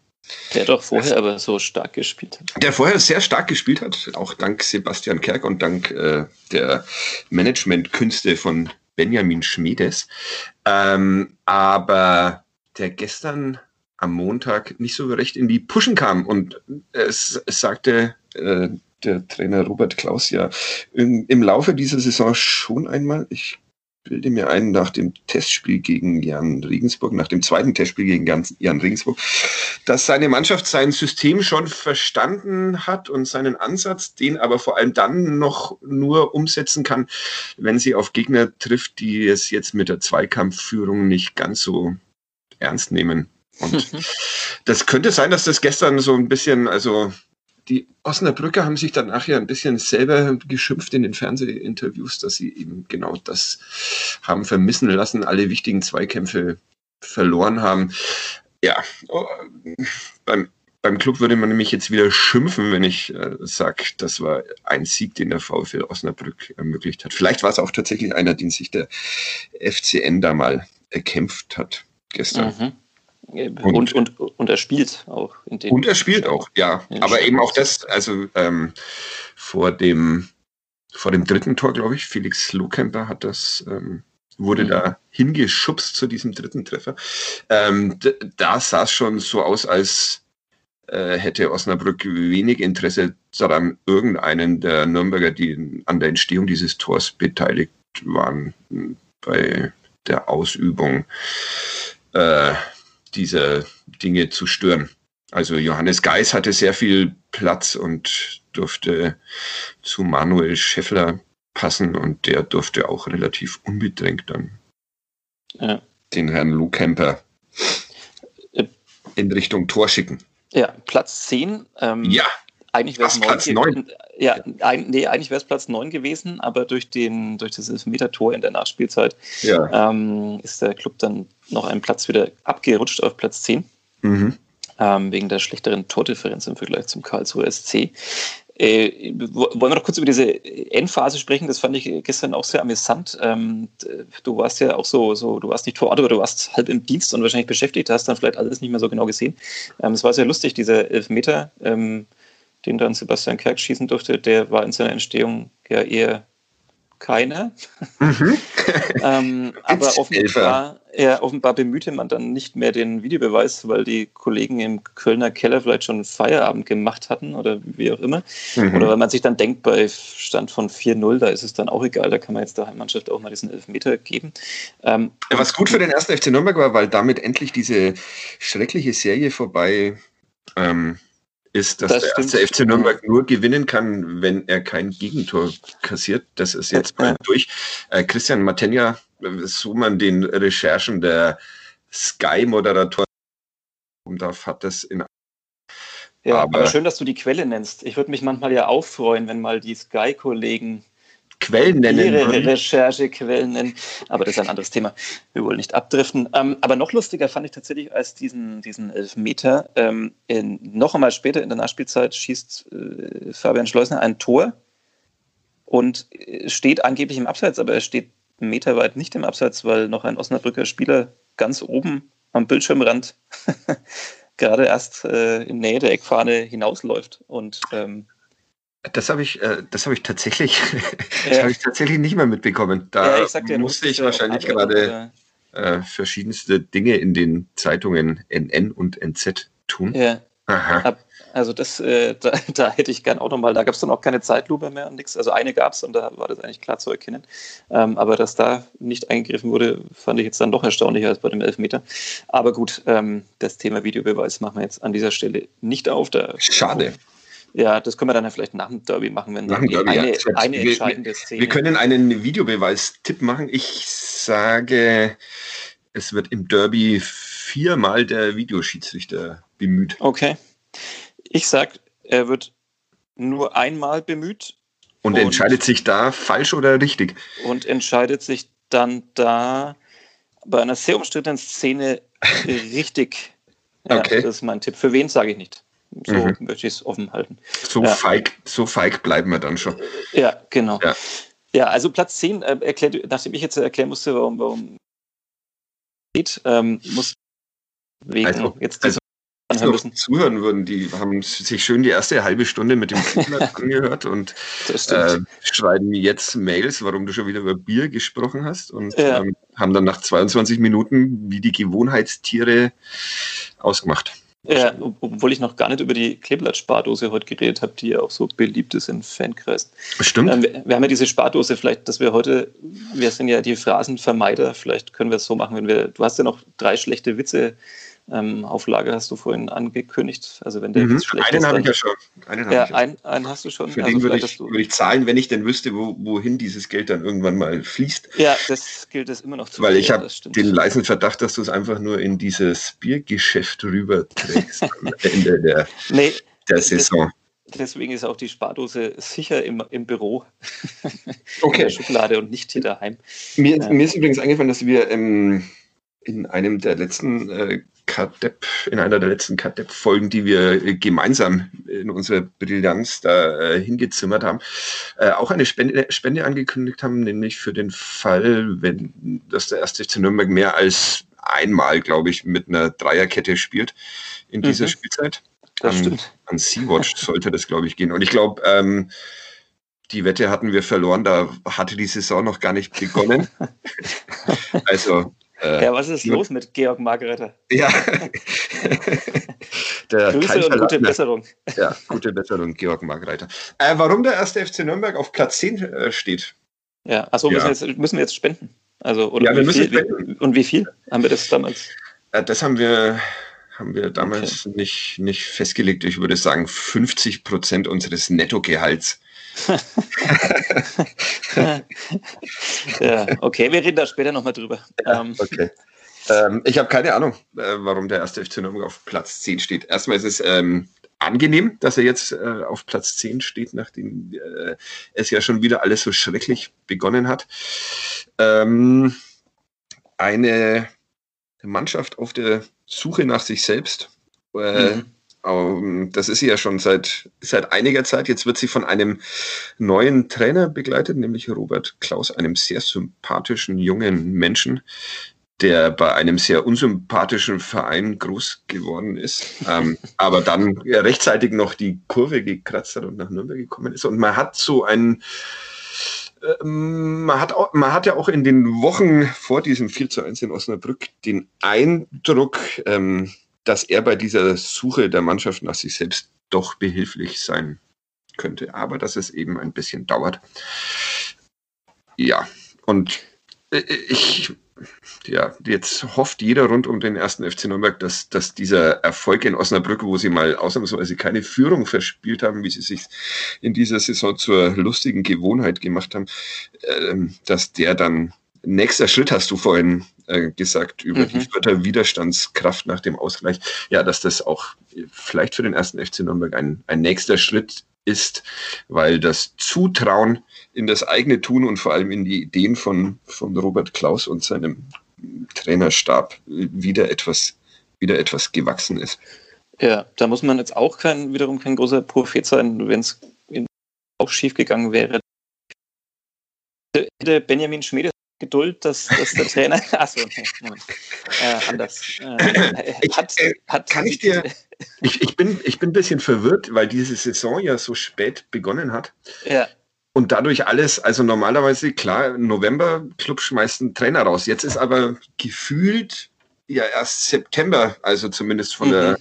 Der doch vorher aber so stark gespielt hat. Der vorher sehr stark gespielt hat, auch dank Sebastian Kerk und dank äh, der Managementkünste von Benjamin Schmiedes. Ähm, aber der gestern am Montag nicht so recht in die Pushen kam. Und es, es sagte äh, der Trainer Robert Klaus ja im, im Laufe dieser Saison schon einmal, ich bilde mir ein, nach dem Testspiel gegen Jan Regensburg, nach dem zweiten Testspiel gegen Jan Regensburg, dass seine Mannschaft sein System schon verstanden hat und seinen Ansatz, den aber vor allem dann noch nur umsetzen kann, wenn sie auf Gegner trifft, die es jetzt mit der Zweikampfführung nicht ganz so ernst nehmen. Und das könnte sein, dass das gestern so ein bisschen, also die Osnabrücker haben sich dann nachher ein bisschen selber geschimpft in den Fernsehinterviews, dass sie eben genau das haben vermissen lassen, alle wichtigen Zweikämpfe verloren haben. Ja, oh, beim, beim Club würde man nämlich jetzt wieder schimpfen, wenn ich äh, sage, das war ein Sieg, den der VfL Osnabrück ermöglicht hat. Vielleicht war es auch tatsächlich einer, den sich der FCN da mal erkämpft hat gestern. Mhm. Und, und, und, er spielt auch. In den und er spielt auch, ja. Aber eben auch das, also ähm, vor, dem, vor dem dritten Tor, glaube ich, Felix Lohkemper hat das, ähm, wurde mhm. da hingeschubst zu diesem dritten Treffer. Ähm, da sah es schon so aus, als äh, hätte Osnabrück wenig Interesse daran, irgendeinen der Nürnberger, die an der Entstehung dieses Tors beteiligt waren, bei der Ausübung äh, diese Dinge zu stören. Also Johannes Geis hatte sehr viel Platz und durfte zu Manuel Scheffler passen und der durfte auch relativ unbedrängt dann ja. den Herrn Lou Kemper äh, in Richtung Tor schicken. Ja, Platz 10. Ähm, ja. Eigentlich wäre es Platz 9. Ja, ein, nee, eigentlich wäre es Platz 9 gewesen, aber durch, den, durch das Elfmeter-Tor in der Nachspielzeit ja. ähm, ist der Club dann noch einen Platz wieder abgerutscht auf Platz 10. Mhm. Ähm, wegen der schlechteren Tordifferenz im Vergleich zum Karlsruher SC. Äh, wollen wir noch kurz über diese Endphase sprechen? Das fand ich gestern auch sehr amüsant. Ähm, du warst ja auch so, so, du warst nicht vor Ort, aber du warst halb im Dienst und wahrscheinlich beschäftigt, hast dann vielleicht alles nicht mehr so genau gesehen. Ähm, es war sehr lustig, dieser Elfmeter. Ähm, den dann Sebastian Kerk schießen durfte, der war in seiner Entstehung ja eher keiner. Mhm. ähm, aber offenbar, ja, offenbar bemühte man dann nicht mehr den Videobeweis, weil die Kollegen im Kölner Keller vielleicht schon Feierabend gemacht hatten oder wie auch immer. Mhm. Oder weil man sich dann denkt, bei Stand von 4-0, da ist es dann auch egal, da kann man jetzt der Heimmannschaft auch mal diesen Elfmeter geben. Ähm, was gut für den ersten FC Nürnberg war, weil damit endlich diese schreckliche Serie vorbei ähm, ist, dass das der erste FC Nürnberg nur gewinnen kann, wenn er kein Gegentor kassiert. Das ist jetzt bald durch. Äh, Christian Matenja, so man den Recherchen der Sky-Moderatoren darf, hat das in ja, aber, aber, schön, dass du die Quelle nennst. Ich würde mich manchmal ja auch freuen, wenn mal die Sky-Kollegen Quellen nennen. Ihre Recherchequellen nennen. Aber das ist ein anderes Thema. Wir wollen nicht abdriften. Ähm, aber noch lustiger fand ich tatsächlich als diesen, diesen Elfmeter. Ähm, in, noch einmal später in der Nachspielzeit schießt äh, Fabian Schleusner ein Tor und äh, steht angeblich im Abseits, aber er steht einen Meter weit nicht im Abseits, weil noch ein Osnabrücker Spieler ganz oben am Bildschirmrand gerade erst äh, in Nähe der Eckfahne hinausläuft. Und ähm, das habe ich, äh, das habe ich tatsächlich, ja. habe ich tatsächlich nicht mehr mitbekommen. Da ja, ich dir, musste ich wahrscheinlich gerade äh, verschiedenste Dinge in den Zeitungen NN und NZ tun. Ja. Aha. Also das, äh, da, da, hätte ich gern auch nochmal, da gab es dann auch keine Zeitlupe mehr und nichts. Also eine gab es und da war das eigentlich klar zu erkennen. Ähm, aber dass da nicht eingegriffen wurde, fand ich jetzt dann doch erstaunlicher als bei dem Elfmeter. Aber gut, ähm, das Thema Videobeweis machen wir jetzt an dieser Stelle nicht auf. Da Schade. Ja, das können wir dann ja vielleicht nach dem Derby machen, wenn dann Derby, eine, ja. eine entscheidende wir, Szene. Wir können einen Videobeweis-Tipp machen. Ich sage, es wird im Derby viermal der Videoschiedsrichter bemüht. Okay. Ich sage, er wird nur einmal bemüht. Und, und entscheidet sich da falsch oder richtig? Und entscheidet sich dann da bei einer sehr umstrittenen Szene richtig Ja, okay. Das ist mein Tipp. Für wen sage ich nicht. So mhm. möchte ich es offen halten. So, ja. feig, so feig bleiben wir dann schon. Ja, genau. Ja, ja also Platz 10, äh, erklärt, nachdem ich jetzt erklären musste, warum, warum geht, ähm, muss wegen also, jetzt diese also noch müssen. zuhören würden, die haben sich schön die erste halbe Stunde mit dem angehört und äh, schreiben jetzt Mails, warum du schon wieder über Bier gesprochen hast und ja. ähm, haben dann nach 22 Minuten wie die Gewohnheitstiere ausgemacht. Ja, obwohl ich noch gar nicht über die Kleeblatt-Spardose heute geredet habe, die ja auch so beliebt ist in Fankreisen. Stimmt. Ähm, wir, wir, haben ja diese Spardose, vielleicht, dass wir heute, wir sind ja die Phrasenvermeider, vielleicht können wir es so machen, wenn wir, du hast ja noch drei schlechte Witze ähm, Auflage hast du vorhin angekündigt. Also wenn der mhm. schlecht einen habe ich ja schon. Einen, ja, ich einen, einen hast du schon. Für also den würde ich, würd ich, zahlen, wenn ich denn wüsste, wo, wohin dieses Geld dann irgendwann mal fließt. Ja, das gilt es immer noch zu Weil ich habe den leisen Verdacht, dass du es einfach nur in dieses Biergeschäft rüberträgst am Ende der, nee, der Saison. Deswegen ist auch die Spardose sicher im, im Büro okay. in der Schublade und nicht hier daheim. Mir, äh, mir ist übrigens eingefallen, dass wir ähm, in einem der letzten äh, Kadepp, in einer der letzten Kadepp-Folgen, die wir äh, gemeinsam in unserer Brillanz da äh, hingezimmert haben, äh, auch eine Spende, Spende angekündigt haben, nämlich für den Fall, wenn das der erste FC Nürnberg mehr als einmal, glaube ich, mit einer Dreierkette spielt in dieser mhm. Spielzeit. Das an, stimmt. An Sea-Watch sollte das, glaube ich, gehen. Und ich glaube, ähm, die Wette hatten wir verloren, da hatte die Saison noch gar nicht begonnen. also äh, ja, was ist los mit Georg Margaretter? Ja. der Grüße und gute Besserung. Ja, gute Besserung, Georg Margaretter. Äh, warum der erste FC Nürnberg auf Platz 10 äh, steht? Ja, achso, ja. Müssen, wir müssen wir jetzt spenden? Also, oder ja, wir müssen viel, spenden. Und wie viel haben wir das damals? Äh, das haben wir, haben wir damals okay. nicht, nicht festgelegt. Ich würde sagen, 50 Prozent unseres Nettogehalts ja, okay, wir reden da später nochmal drüber. Ja, ähm, okay. Ähm, ich habe keine Ahnung, äh, warum der erste FC Nürnberg auf Platz 10 steht. Erstmal ist es ähm, angenehm, dass er jetzt äh, auf Platz 10 steht, nachdem äh, es ja schon wieder alles so schrecklich begonnen hat. Ähm, eine Mannschaft auf der Suche nach sich selbst. Äh, mhm. Ähm, das ist sie ja schon seit, seit einiger Zeit. Jetzt wird sie von einem neuen Trainer begleitet, nämlich Robert Klaus, einem sehr sympathischen jungen Menschen, der bei einem sehr unsympathischen Verein groß geworden ist, ähm, aber dann rechtzeitig noch die Kurve gekratzt hat und nach Nürnberg gekommen ist. Und man hat so ein, äh, man, hat auch, man hat ja auch in den Wochen vor diesem 4 zu 1 in Osnabrück den Eindruck, ähm, dass er bei dieser Suche der Mannschaft nach sich selbst doch behilflich sein könnte, aber dass es eben ein bisschen dauert. Ja, und äh, ich, ja, jetzt hofft jeder rund um den ersten FC Nürnberg, dass, dass dieser Erfolg in Osnabrück, wo sie mal ausnahmsweise keine Führung verspielt haben, wie sie sich in dieser Saison zur lustigen Gewohnheit gemacht haben, ähm, dass der dann nächster Schritt hast du vorhin äh, gesagt über mhm. die Fürther Widerstandskraft nach dem Ausgleich. Ja, dass das auch vielleicht für den ersten FC Nürnberg ein, ein nächster Schritt ist, weil das Zutrauen in das eigene Tun und vor allem in die Ideen von, von Robert Klaus und seinem Trainerstab wieder etwas, wieder etwas gewachsen ist. Ja, da muss man jetzt auch kein, wiederum kein großer Prophet sein, wenn es auch schief gegangen wäre. Hätte Benjamin Schmede Geduld, dass, dass der Trainer. Achso, nee, äh, anders. Äh, ich, hat, äh, hat, kann ich dir. Ich, ich, bin, ich bin ein bisschen verwirrt, weil diese Saison ja so spät begonnen hat. Ja. Und dadurch alles, also normalerweise, klar, November, Club schmeißt einen Trainer raus. Jetzt ist aber gefühlt ja erst September, also zumindest von mhm. der,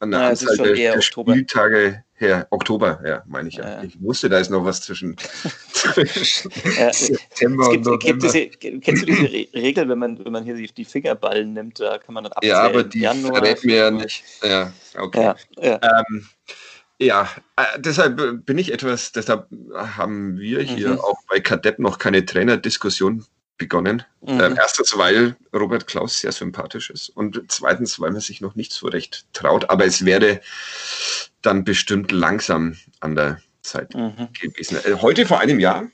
an der ja, Anzahl der, der Spieltage her, Oktober, ja, meine ich ja. ja. Ich wusste, da ist noch was zwischen, zwischen ja, September gibt, und November. Diese, kennst du diese Regel, wenn man, wenn man hier die, die Fingerballen nimmt, da kann man dann abzählen? Ja, aber die Januar, verrät mir ja nicht. Ja, okay. Ja. Ähm, ja, äh, deshalb bin ich etwas, deshalb haben wir hier mhm. auch bei Kadett noch keine Trainerdiskussion begonnen. Mhm. Ähm, erstens, weil Robert Klaus sehr sympathisch ist und zweitens, weil man sich noch nicht so recht traut. Aber es wäre dann bestimmt langsam an der Zeit mhm. gewesen. Äh, heute vor einem Jahr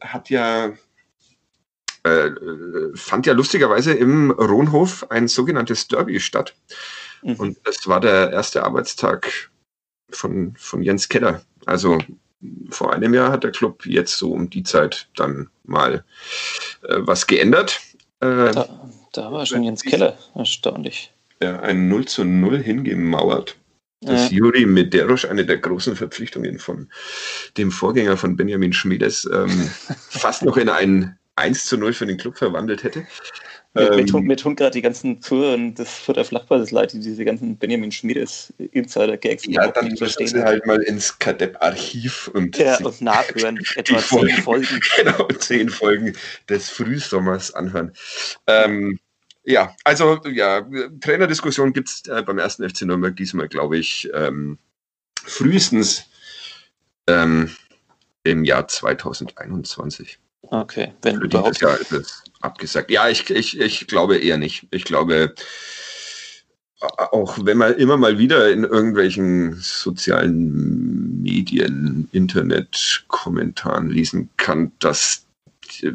hat ja äh, fand ja lustigerweise im Rohnhof ein sogenanntes Derby statt. Mhm. Und das war der erste Arbeitstag von, von Jens Keller. Also vor einem Jahr hat der Club jetzt so um die Zeit dann mal äh, was geändert. Äh, da, da, war schon Jens Keller, erstaunlich. Ja, ein 0 zu 0 hingemauert. Dass ja. Juri Mederosch, eine der großen Verpflichtungen von dem Vorgänger von Benjamin Schmiedes, ähm, fast noch in ein 1 zu 0 für den Club verwandelt hätte. Ähm, tun, mir tun gerade die ganzen Touren des Fürther Flachballs leid, die diese ganzen Benjamin Schmiedes Insider-Gags Ja, dann müssen sie halt mal ins Kadepp-Archiv und, ja, und nachhören. Etwa zehn Folgen. Genau, zehn Folgen des Frühsommers anhören. Ähm, ja, also ja, Trainerdiskussion gibt es äh, beim ersten FC Nürnberg diesmal, glaube ich, ähm, frühestens ähm, im Jahr 2021. Okay, wenn Für überhaupt. Jahr ist es abgesagt. Ja, ich, ich, ich glaube eher nicht. Ich glaube, auch wenn man immer mal wieder in irgendwelchen sozialen Medien, Internet-Kommentaren lesen kann, dass äh,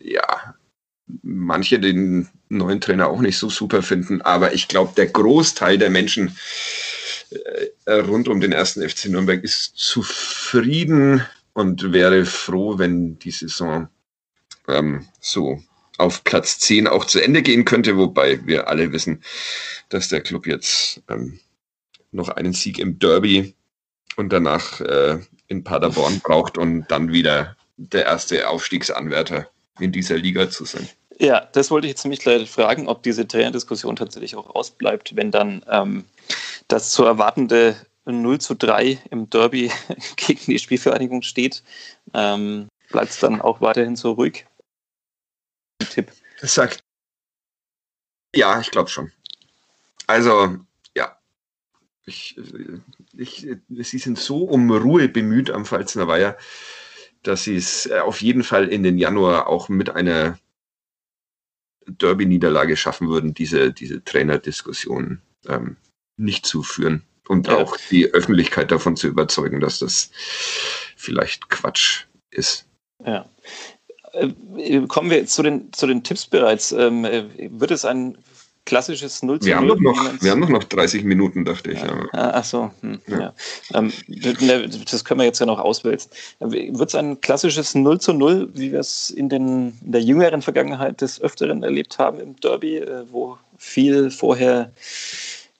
ja manche den neuen Trainer auch nicht so super finden, aber ich glaube, der Großteil der Menschen äh, rund um den ersten FC Nürnberg ist zufrieden und wäre froh, wenn die Saison ähm, so auf Platz 10 auch zu Ende gehen könnte, wobei wir alle wissen, dass der Club jetzt ähm, noch einen Sieg im Derby und danach äh, in Paderborn braucht und dann wieder der erste Aufstiegsanwärter in dieser Liga zu sein. Ja, das wollte ich jetzt nämlich gleich fragen, ob diese Trainerdiskussion tatsächlich auch ausbleibt, wenn dann ähm, das zu erwartende 0 zu 3 im Derby gegen die Spielvereinigung steht. Ähm, Bleibt es dann auch weiterhin so ruhig? Tipp. Das sagt. Ja, ich glaube schon. Also, ja. Ich, ich, sie sind so um Ruhe bemüht am Pfalzner Weiher, dass sie es äh, auf jeden Fall in den Januar auch mit einer Derby-Niederlage schaffen würden, diese, diese Trainerdiskussion ähm, nicht zu führen und ja. auch die Öffentlichkeit davon zu überzeugen, dass das vielleicht Quatsch ist. Ja. Äh, kommen wir zu den, zu den Tipps bereits. Ähm, äh, wird es ein klassisches 0 zu 0? Wir haben, noch, wir haben doch noch 30 Minuten, dachte ich. Ja. Ah, ach so, hm, ja. ja. Ähm, ne, das können wir jetzt ja noch auswälzen. Wird es ein klassisches 0 zu 0, wie wir es in, den, in der jüngeren Vergangenheit des Öfteren erlebt haben im Derby, äh, wo viel vorher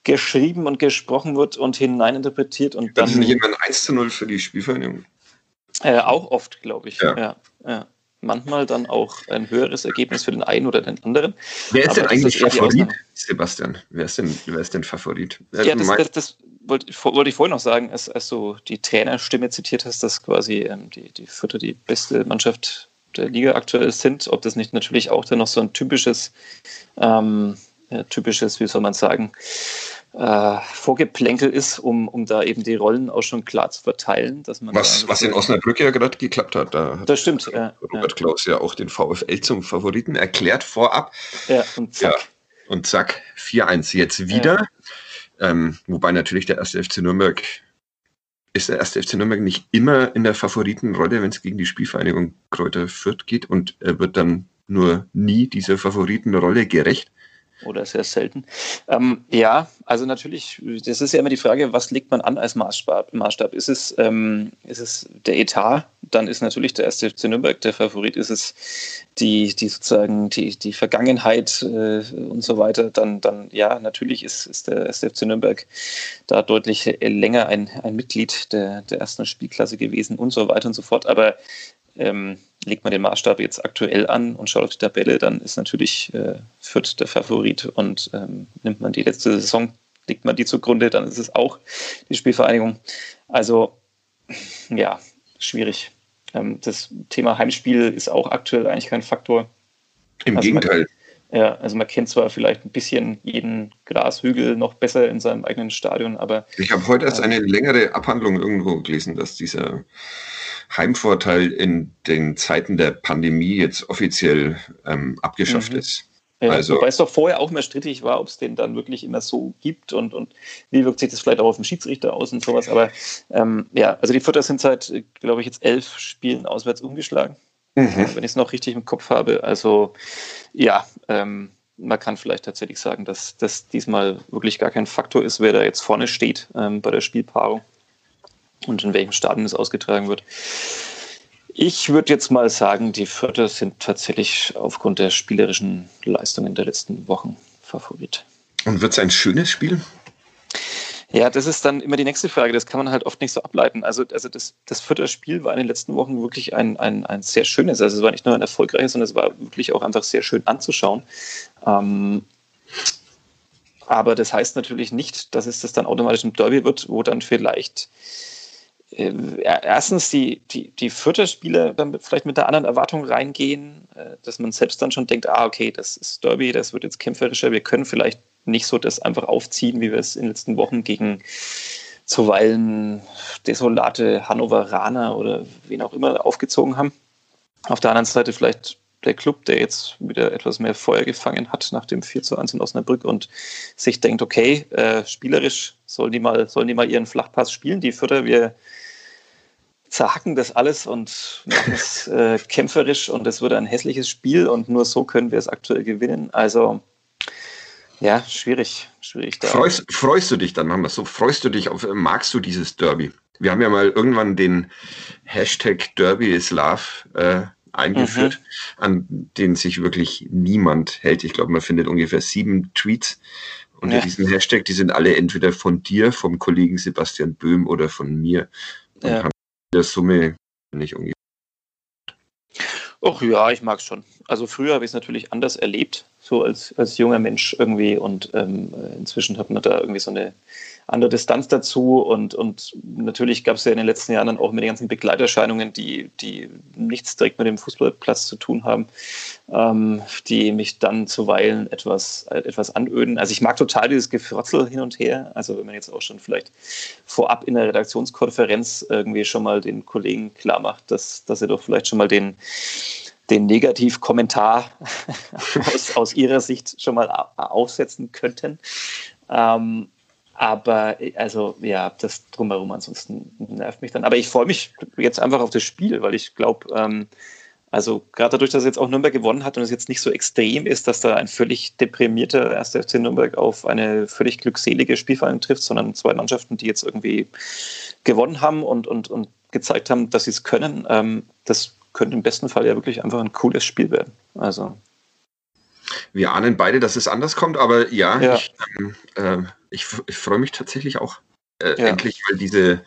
geschrieben und gesprochen wird und hineininterpretiert und dann. Das ist nicht immer ein 1 zu 0 für die Spielvereinigung? Äh, auch oft, glaube ich. Ja. Ja, ja. Manchmal dann auch ein höheres Ergebnis für den einen oder den anderen. Wer ist Aber denn eigentlich Favorit, Sebastian? Wer ist denn, wer ist denn Favorit? Ja, das, das, das wollte, wollte, ich vorhin noch sagen, als, als du die Trainerstimme zitiert hast, dass quasi ähm, die, die Vierte die beste Mannschaft der Liga aktuell sind. Ob das nicht natürlich auch dann noch so ein typisches, ähm, äh, typisches, wie soll man sagen, äh, Vorgeplänkel ist, um, um da eben die Rollen auch schon klar zu verteilen. Dass man was, da was in Osnabrück ja gerade geklappt hat. Da das stimmt. Ja, Robert ja. Klaus ja auch den VfL zum Favoriten erklärt vorab. Ja, und zack. Ja, und zack, 4-1 jetzt wieder. Ja. Ähm, wobei natürlich der erste FC Nürnberg ist der erste FC Nürnberg nicht immer in der Favoritenrolle, wenn es gegen die Spielvereinigung Kräuter Fürth geht und er wird dann nur nie dieser Favoritenrolle gerecht oder sehr selten. Ähm, ja, also natürlich, das ist ja immer die Frage, was legt man an als Maßstab? Ist, es, ähm, ist es der Etat? Dann ist natürlich der erste FC Nürnberg der Favorit. Ist es die, die sozusagen die, die Vergangenheit äh, und so weiter? Dann, dann ja, natürlich ist, ist der erste FC Nürnberg da deutlich länger ein, ein Mitglied der, der ersten Spielklasse gewesen und so weiter und so fort. Aber ähm, legt man den Maßstab jetzt aktuell an und schaut auf die Tabelle, dann ist natürlich äh, Fürth der Favorit und ähm, nimmt man die letzte Saison, legt man die zugrunde, dann ist es auch die Spielvereinigung. Also ja, schwierig. Ähm, das Thema Heimspiel ist auch aktuell eigentlich kein Faktor. Im also Gegenteil. Man, ja, also man kennt zwar vielleicht ein bisschen jeden Grashügel noch besser in seinem eigenen Stadion, aber. Ich habe heute erst äh, eine längere Abhandlung irgendwo gelesen, dass dieser Heimvorteil in den Zeiten der Pandemie jetzt offiziell ähm, abgeschafft mhm. ist. Ja, also, wobei es doch vorher auch mehr strittig war, ob es den dann wirklich immer so gibt und, und wie wirkt sich das vielleicht auch auf den Schiedsrichter aus und sowas. Aber ähm, ja, also die Futter sind seit, glaube ich, jetzt elf Spielen auswärts umgeschlagen, mhm. wenn ich es noch richtig im Kopf habe. Also ja, ähm, man kann vielleicht tatsächlich sagen, dass das diesmal wirklich gar kein Faktor ist, wer da jetzt vorne steht ähm, bei der Spielpaarung und in welchem Stadion es ausgetragen wird. Ich würde jetzt mal sagen, die Vierter sind tatsächlich aufgrund der spielerischen Leistungen der letzten Wochen Favorit. Und wird es ein schönes Spiel? Ja, das ist dann immer die nächste Frage. Das kann man halt oft nicht so ableiten. Also, also das, das vierte Spiel war in den letzten Wochen wirklich ein, ein, ein sehr schönes. Also es war nicht nur ein erfolgreiches, sondern es war wirklich auch einfach sehr schön anzuschauen. Ähm, aber das heißt natürlich nicht, dass es das dann automatisch ein Derby wird, wo dann vielleicht erstens die, die, die Vierter-Spieler dann vielleicht mit der anderen Erwartung reingehen, äh, dass man selbst dann schon denkt, ah, okay, das ist Derby, das wird jetzt kämpferischer, wir können vielleicht nicht so das einfach aufziehen, wie wir es in den letzten Wochen gegen zuweilen desolate Hannoveraner oder wen auch immer aufgezogen haben. Auf der anderen Seite vielleicht der Club, der jetzt wieder etwas mehr Feuer gefangen hat nach dem 4 zu 1 in Osnabrück und sich denkt, okay, äh, spielerisch sollen die, mal, sollen die mal ihren Flachpass spielen. Die Vierter, wir zerhacken das alles und machen es äh, kämpferisch und es wird ein hässliches Spiel und nur so können wir es aktuell gewinnen. Also ja, schwierig, schwierig. Da. Freust, freust du dich dann, machen wir so, freust du dich auf, magst du dieses Derby? Wir haben ja mal irgendwann den Hashtag Derby is Love äh, eingeführt, mhm. an den sich wirklich niemand hält. Ich glaube, man findet ungefähr sieben Tweets unter ja. diesem Hashtag. Die sind alle entweder von dir, vom Kollegen Sebastian Böhm oder von mir. Ja. Der Summe nicht ungefähr. Ach ja, ich mag es schon. Also früher habe ich es natürlich anders erlebt so als, als junger Mensch irgendwie und ähm, inzwischen hat man da irgendwie so eine andere Distanz dazu und, und natürlich gab es ja in den letzten Jahren dann auch mit den ganzen Begleiterscheinungen, die, die nichts direkt mit dem Fußballplatz zu tun haben, ähm, die mich dann zuweilen etwas, etwas anöden. Also ich mag total dieses Gefrotzel hin und her. Also wenn man jetzt auch schon vielleicht vorab in der Redaktionskonferenz irgendwie schon mal den Kollegen klar macht, dass, dass er doch vielleicht schon mal den den Negativkommentar aus, aus Ihrer Sicht schon mal aufsetzen könnten. Ähm, aber also ja, das drumherum ansonsten nervt mich dann. Aber ich freue mich jetzt einfach auf das Spiel, weil ich glaube, ähm, also gerade dadurch, dass jetzt auch Nürnberg gewonnen hat und es jetzt nicht so extrem ist, dass da ein völlig deprimierter 1. FC Nürnberg auf eine völlig glückselige Spielvereinigung trifft, sondern zwei Mannschaften, die jetzt irgendwie gewonnen haben und, und, und gezeigt haben, dass sie es können. Ähm, das könnte im besten Fall ja wirklich einfach ein cooles Spiel werden. Also. Wir ahnen beide, dass es anders kommt, aber ja, ja. ich, ähm, äh, ich, ich freue mich tatsächlich auch äh, ja. endlich mal diese,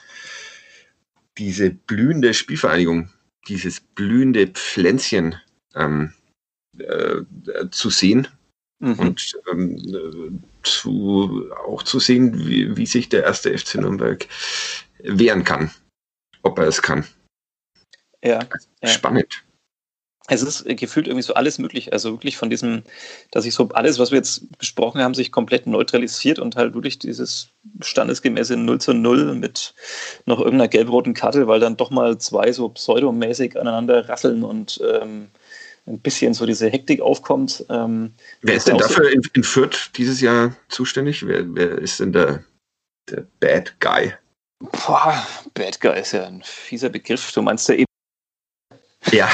diese blühende Spielvereinigung, dieses blühende Pflänzchen ähm, äh, zu sehen mhm. und ähm, zu, auch zu sehen, wie, wie sich der erste FC Nürnberg wehren kann, ob er es kann. Ja, Spannend. Es ist gefühlt irgendwie so alles möglich. Also wirklich von diesem, dass sich so alles, was wir jetzt besprochen haben, sich komplett neutralisiert und halt wirklich dieses standesgemäße 0 zu 0 mit noch irgendeiner gelb-roten Karte, weil dann doch mal zwei so pseudomäßig aneinander rasseln und ähm, ein bisschen so diese Hektik aufkommt. Ähm, wer ist denn dafür in, in Fürth dieses Jahr zuständig? Wer, wer ist denn der, der Bad Guy? Boah, Bad Guy ist ja ein fieser Begriff. Du meinst ja eben ja,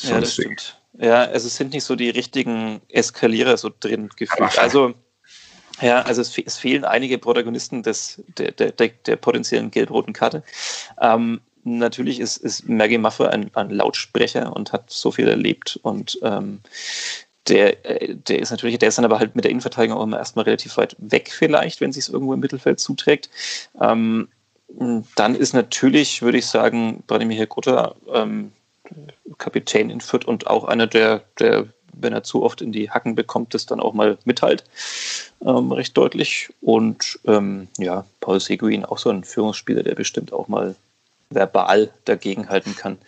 genau. ja, das stimmt. Ja, also es sind nicht so die richtigen Eskalierer so drin gefühlt. Also, ja, also es, es, fehlen einige Protagonisten des, der, der, der, der potenziellen gelb-roten Karte. Ähm, natürlich ist, ist Maggie Maffe ein, ein, Lautsprecher und hat so viel erlebt und ähm, der, äh, der ist natürlich, der ist dann aber halt mit der Innenverteidigung auch immer erstmal relativ weit weg vielleicht, wenn sich es irgendwo im Mittelfeld zuträgt. Ähm, dann ist natürlich, würde ich sagen, Branimir Grutter ähm, Kapitän in Fürth und auch einer, der, der, wenn er zu oft in die Hacken bekommt, das dann auch mal mitteilt, ähm, recht deutlich. Und ähm, ja, Paul Seguin, auch so ein Führungsspieler, der bestimmt auch mal verbal dagegenhalten kann.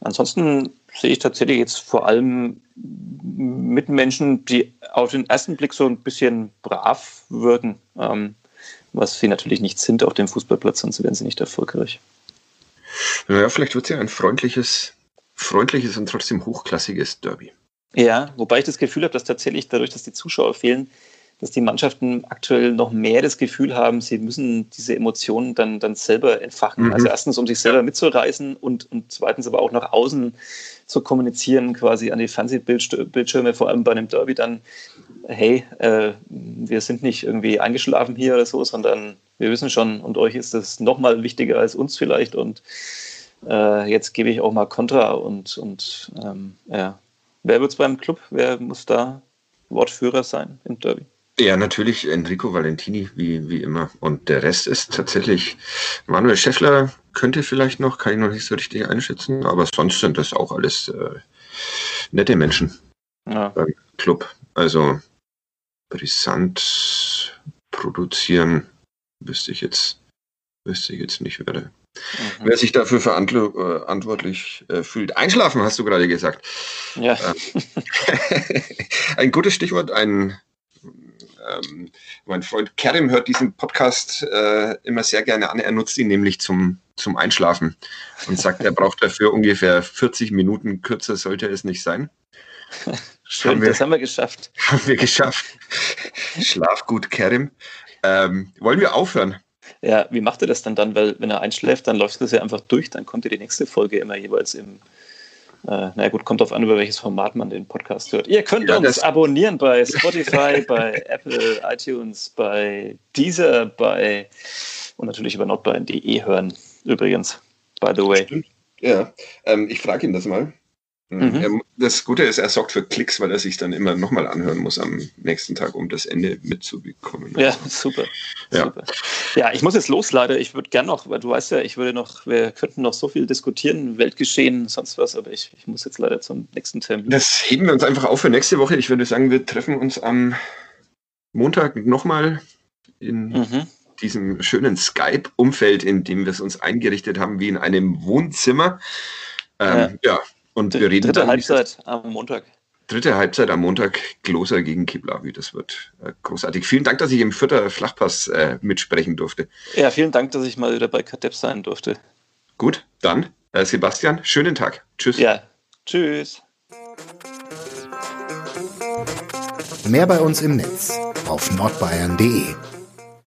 Ansonsten sehe ich tatsächlich jetzt vor allem Mitmenschen, die auf den ersten Blick so ein bisschen brav wirken. Ähm, was sie natürlich nicht sind auf dem Fußballplatz, sonst wären sie nicht erfolgreich. Naja, vielleicht wird es ja ein freundliches, freundliches und trotzdem hochklassiges Derby. Ja, wobei ich das Gefühl habe, dass tatsächlich dadurch, dass die Zuschauer fehlen, dass die Mannschaften aktuell noch mehr das Gefühl haben, sie müssen diese Emotionen dann, dann selber entfachen. Mhm. Also erstens, um sich selber mitzureißen und, und zweitens aber auch nach außen zu kommunizieren, quasi an die Fernsehbildschirme, vor allem bei einem Derby dann, hey, äh, wir sind nicht irgendwie eingeschlafen hier oder so, sondern wir wissen schon und euch ist das nochmal wichtiger als uns vielleicht und äh, jetzt gebe ich auch mal Kontra und, und ähm, ja. Wer wird es beim Club? Wer muss da Wortführer sein im Derby? Ja, natürlich Enrico Valentini, wie, wie immer. Und der Rest ist tatsächlich Manuel Schäffler, könnte vielleicht noch, kann ich noch nicht so richtig einschätzen, aber sonst sind das auch alles äh, nette Menschen ja. beim Club. Also brisant produzieren wüsste ich jetzt, wüsste ich jetzt nicht, wer, mhm. wer sich dafür verantwortlich äh, fühlt. Einschlafen, hast du gerade gesagt. Ja. Ähm, ein gutes Stichwort, ein ähm, mein Freund Kerim hört diesen Podcast äh, immer sehr gerne an. Er nutzt ihn nämlich zum, zum Einschlafen und sagt, er braucht dafür ungefähr 40 Minuten. Kürzer sollte es nicht sein. Schön, haben wir, das haben wir geschafft. Haben wir geschafft. Schlaf gut, Kerim. Ähm, wollen wir aufhören? Ja, wie macht er das dann dann? Weil wenn er einschläft, dann läuft das ja einfach durch, dann kommt ja die nächste Folge immer jeweils im äh, na gut, kommt auf an, über welches Format man den Podcast hört. Ihr könnt ja, uns abonnieren bei Spotify, bei Apple, iTunes, bei Deezer, bei und natürlich über notbayern.de hören. Übrigens, by the way. Stimmt. Ja, ähm, ich frage ihn das mal. Mhm. Das Gute ist, er sorgt für Klicks, weil er sich dann immer nochmal anhören muss am nächsten Tag, um das Ende mitzubekommen. Ja, super. Ja. super. Ja, ich muss jetzt los, leider. Ich würde gerne noch, weil du weißt ja, ich würde noch, wir könnten noch so viel diskutieren, Weltgeschehen, sonst was, aber ich, ich muss jetzt leider zum nächsten Termin. Das heben wir uns einfach auf für nächste Woche. Ich würde sagen, wir treffen uns am Montag nochmal in mhm. diesem schönen Skype-Umfeld, in dem wir es uns eingerichtet haben, wie in einem Wohnzimmer. Ähm, ja. ja und wir reden dritte Halbzeit am Montag. Dritte Halbzeit am Montag, Gloser gegen Kiblavi. Das wird äh, großartig. Vielen Dank, dass ich im vierter Flachpass äh, mitsprechen durfte. Ja, vielen Dank, dass ich mal wieder bei Kadepp sein durfte. Gut, dann, äh, Sebastian, schönen Tag. Tschüss. Ja, tschüss. Mehr bei uns im Netz auf nordbayern.de